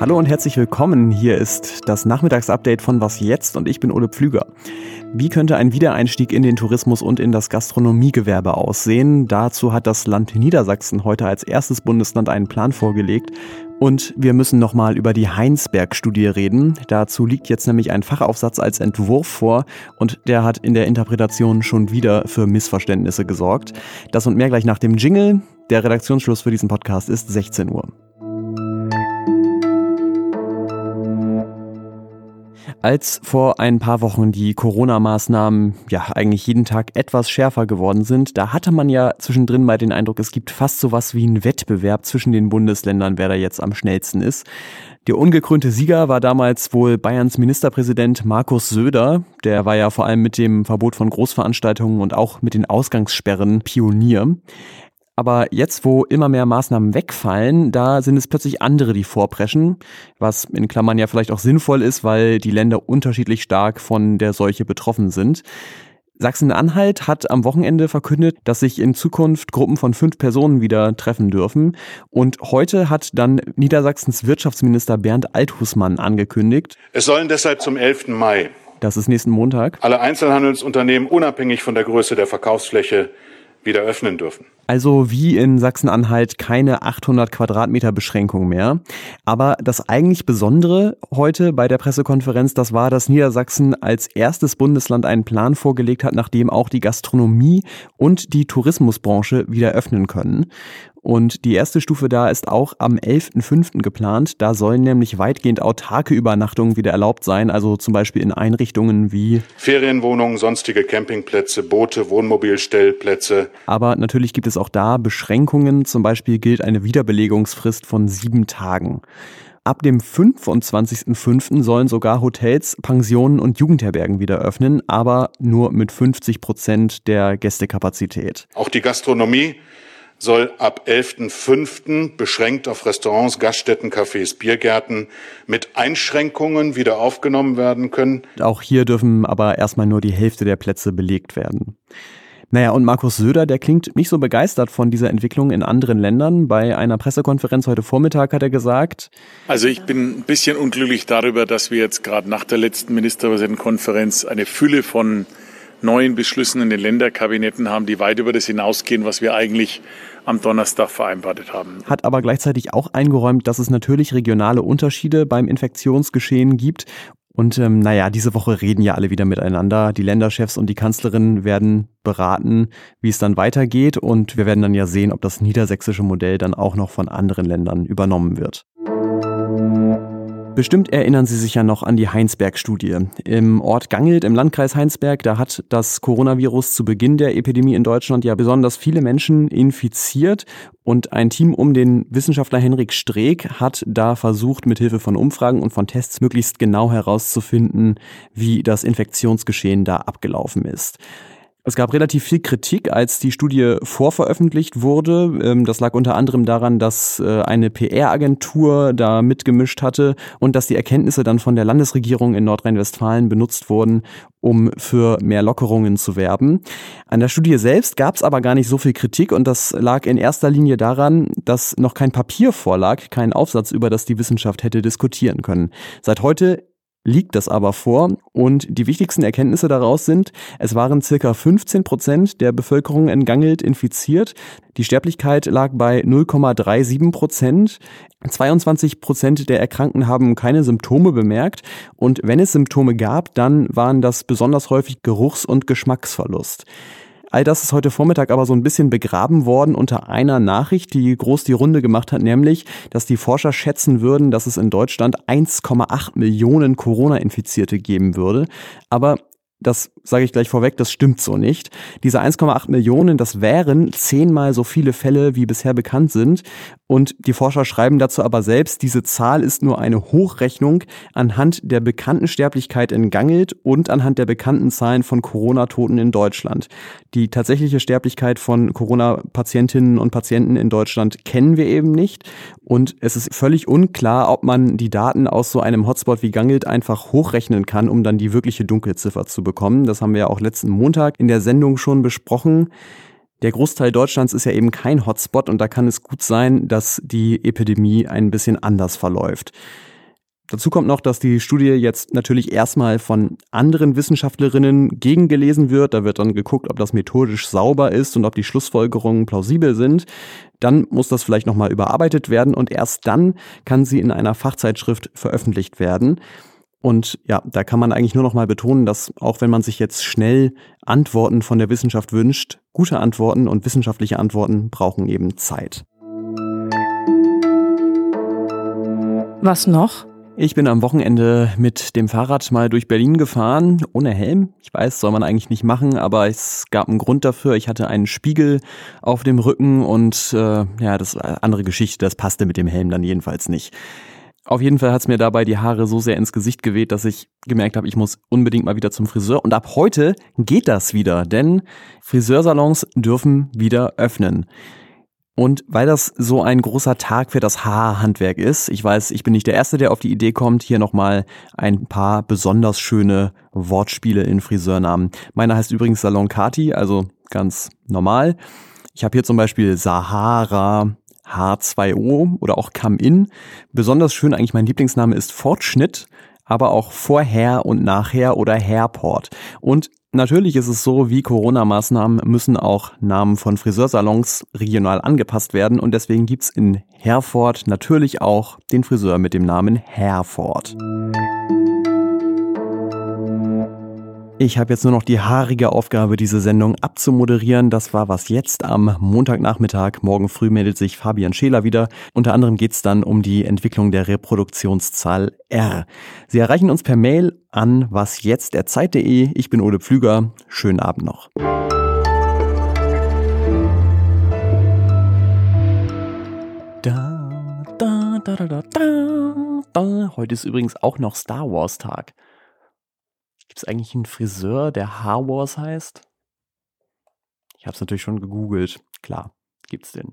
Hallo und herzlich willkommen. Hier ist das Nachmittagsupdate von Was jetzt und ich bin Ole Pflüger. Wie könnte ein Wiedereinstieg in den Tourismus und in das Gastronomiegewerbe aussehen? Dazu hat das Land Niedersachsen heute als erstes Bundesland einen Plan vorgelegt. Und wir müssen nochmal über die Heinsberg-Studie reden. Dazu liegt jetzt nämlich ein Fachaufsatz als Entwurf vor und der hat in der Interpretation schon wieder für Missverständnisse gesorgt. Das und mehr gleich nach dem Jingle. Der Redaktionsschluss für diesen Podcast ist 16 Uhr. Als vor ein paar Wochen die Corona-Maßnahmen ja eigentlich jeden Tag etwas schärfer geworden sind, da hatte man ja zwischendrin mal den Eindruck, es gibt fast sowas wie einen Wettbewerb zwischen den Bundesländern, wer da jetzt am schnellsten ist. Der ungekrönte Sieger war damals wohl Bayerns Ministerpräsident Markus Söder. Der war ja vor allem mit dem Verbot von Großveranstaltungen und auch mit den Ausgangssperren Pionier. Aber jetzt, wo immer mehr Maßnahmen wegfallen, da sind es plötzlich andere, die vorpreschen, was in Klammern ja vielleicht auch sinnvoll ist, weil die Länder unterschiedlich stark von der Seuche betroffen sind. Sachsen-Anhalt hat am Wochenende verkündet, dass sich in Zukunft Gruppen von fünf Personen wieder treffen dürfen. Und heute hat dann Niedersachsens Wirtschaftsminister Bernd Althusmann angekündigt. Es sollen deshalb zum 11. Mai. Das ist nächsten Montag. Alle Einzelhandelsunternehmen unabhängig von der Größe der Verkaufsfläche wieder öffnen dürfen. Also wie in Sachsen-Anhalt keine 800 Quadratmeter Beschränkung mehr. Aber das eigentlich Besondere heute bei der Pressekonferenz, das war, dass Niedersachsen als erstes Bundesland einen Plan vorgelegt hat, nachdem auch die Gastronomie und die Tourismusbranche wieder öffnen können. Und die erste Stufe da ist auch am 11.05. geplant. Da sollen nämlich weitgehend autarke Übernachtungen wieder erlaubt sein, also zum Beispiel in Einrichtungen wie Ferienwohnungen, sonstige Campingplätze, Boote, Wohnmobilstellplätze. Aber natürlich gibt es auch da Beschränkungen. Zum Beispiel gilt eine Wiederbelegungsfrist von sieben Tagen. Ab dem 25.05. sollen sogar Hotels, Pensionen und Jugendherbergen wieder öffnen, aber nur mit 50 Prozent der Gästekapazität. Auch die Gastronomie soll ab 11.05. beschränkt auf Restaurants, Gaststätten, Cafés, Biergärten mit Einschränkungen wieder aufgenommen werden können. Auch hier dürfen aber erstmal nur die Hälfte der Plätze belegt werden. Naja, und Markus Söder, der klingt nicht so begeistert von dieser Entwicklung in anderen Ländern. Bei einer Pressekonferenz heute Vormittag hat er gesagt, also ich bin ein bisschen unglücklich darüber, dass wir jetzt gerade nach der letzten Ministerpräsidentenkonferenz eine Fülle von neuen Beschlüssen in den Länderkabinetten haben, die weit über das hinausgehen, was wir eigentlich am Donnerstag vereinbart haben. Hat aber gleichzeitig auch eingeräumt, dass es natürlich regionale Unterschiede beim Infektionsgeschehen gibt und ähm, naja, diese Woche reden ja alle wieder miteinander. Die Länderchefs und die Kanzlerin werden beraten, wie es dann weitergeht. Und wir werden dann ja sehen, ob das niedersächsische Modell dann auch noch von anderen Ländern übernommen wird. Bestimmt erinnern Sie sich ja noch an die Heinsberg-Studie. Im Ort Gangelt im Landkreis Heinsberg, da hat das Coronavirus zu Beginn der Epidemie in Deutschland ja besonders viele Menschen infiziert und ein Team um den Wissenschaftler Henrik Streeck hat da versucht, mit Hilfe von Umfragen und von Tests möglichst genau herauszufinden, wie das Infektionsgeschehen da abgelaufen ist. Es gab relativ viel Kritik, als die Studie vorveröffentlicht wurde. Ähm, das lag unter anderem daran, dass äh, eine PR-Agentur da mitgemischt hatte und dass die Erkenntnisse dann von der Landesregierung in Nordrhein-Westfalen benutzt wurden, um für mehr Lockerungen zu werben. An der Studie selbst gab es aber gar nicht so viel Kritik und das lag in erster Linie daran, dass noch kein Papier vorlag, kein Aufsatz, über das die Wissenschaft hätte diskutieren können. Seit heute liegt das aber vor. Und die wichtigsten Erkenntnisse daraus sind, es waren circa 15 Prozent der Bevölkerung in Gangelt infiziert, die Sterblichkeit lag bei 0,37 Prozent, 22 Prozent der Erkrankten haben keine Symptome bemerkt. Und wenn es Symptome gab, dann waren das besonders häufig Geruchs- und Geschmacksverlust. All das ist heute Vormittag aber so ein bisschen begraben worden unter einer Nachricht, die groß die Runde gemacht hat, nämlich, dass die Forscher schätzen würden, dass es in Deutschland 1,8 Millionen Corona-Infizierte geben würde. Aber das sage ich gleich vorweg, das stimmt so nicht. Diese 1,8 Millionen, das wären zehnmal so viele Fälle, wie bisher bekannt sind. Und die Forscher schreiben dazu aber selbst, diese Zahl ist nur eine Hochrechnung anhand der bekannten Sterblichkeit in Gangelt und anhand der bekannten Zahlen von Corona-Toten in Deutschland. Die tatsächliche Sterblichkeit von Corona-Patientinnen und Patienten in Deutschland kennen wir eben nicht. Und es ist völlig unklar, ob man die Daten aus so einem Hotspot wie Gangelt einfach hochrechnen kann, um dann die wirkliche Dunkelziffer zu bekommen. Das haben wir ja auch letzten Montag in der Sendung schon besprochen. Der Großteil Deutschlands ist ja eben kein Hotspot und da kann es gut sein, dass die Epidemie ein bisschen anders verläuft. Dazu kommt noch, dass die Studie jetzt natürlich erstmal von anderen Wissenschaftlerinnen gegengelesen wird. Da wird dann geguckt, ob das methodisch sauber ist und ob die Schlussfolgerungen plausibel sind. Dann muss das vielleicht nochmal überarbeitet werden und erst dann kann sie in einer Fachzeitschrift veröffentlicht werden. Und ja, da kann man eigentlich nur noch mal betonen, dass auch wenn man sich jetzt schnell Antworten von der Wissenschaft wünscht, gute Antworten und wissenschaftliche Antworten brauchen eben Zeit. Was noch? Ich bin am Wochenende mit dem Fahrrad mal durch Berlin gefahren, ohne Helm. Ich weiß, soll man eigentlich nicht machen, aber es gab einen Grund dafür. Ich hatte einen Spiegel auf dem Rücken und äh, ja, das war eine andere Geschichte, das passte mit dem Helm dann jedenfalls nicht. Auf jeden Fall hat es mir dabei die Haare so sehr ins Gesicht geweht, dass ich gemerkt habe, ich muss unbedingt mal wieder zum Friseur. Und ab heute geht das wieder, denn Friseursalons dürfen wieder öffnen. Und weil das so ein großer Tag für das Haarhandwerk ist, ich weiß, ich bin nicht der Erste, der auf die Idee kommt, hier nochmal ein paar besonders schöne Wortspiele in Friseurnamen. Meiner heißt übrigens Salon Kati, also ganz normal. Ich habe hier zum Beispiel Sahara, H2O oder auch Come-In. Besonders schön eigentlich mein Lieblingsname ist Fortschnitt, aber auch Vorher und Nachher oder Hairport. Und Natürlich ist es so, wie Corona-Maßnahmen müssen auch Namen von Friseursalons regional angepasst werden und deswegen gibt's in Herford natürlich auch den Friseur mit dem Namen Herford. Ich habe jetzt nur noch die haarige Aufgabe, diese Sendung abzumoderieren. Das war was jetzt am Montagnachmittag. Morgen früh meldet sich Fabian Scheler wieder. Unter anderem geht es dann um die Entwicklung der Reproduktionszahl R. Sie erreichen uns per Mail an wasjetzt.zeit.de. Ich bin Ole Pflüger. Schönen Abend noch. Da, da, da, da, da, da. Heute ist übrigens auch noch Star Wars Tag. Gibt es eigentlich einen Friseur, der Haarwars heißt? Ich habe es natürlich schon gegoogelt. Klar, gibt's den.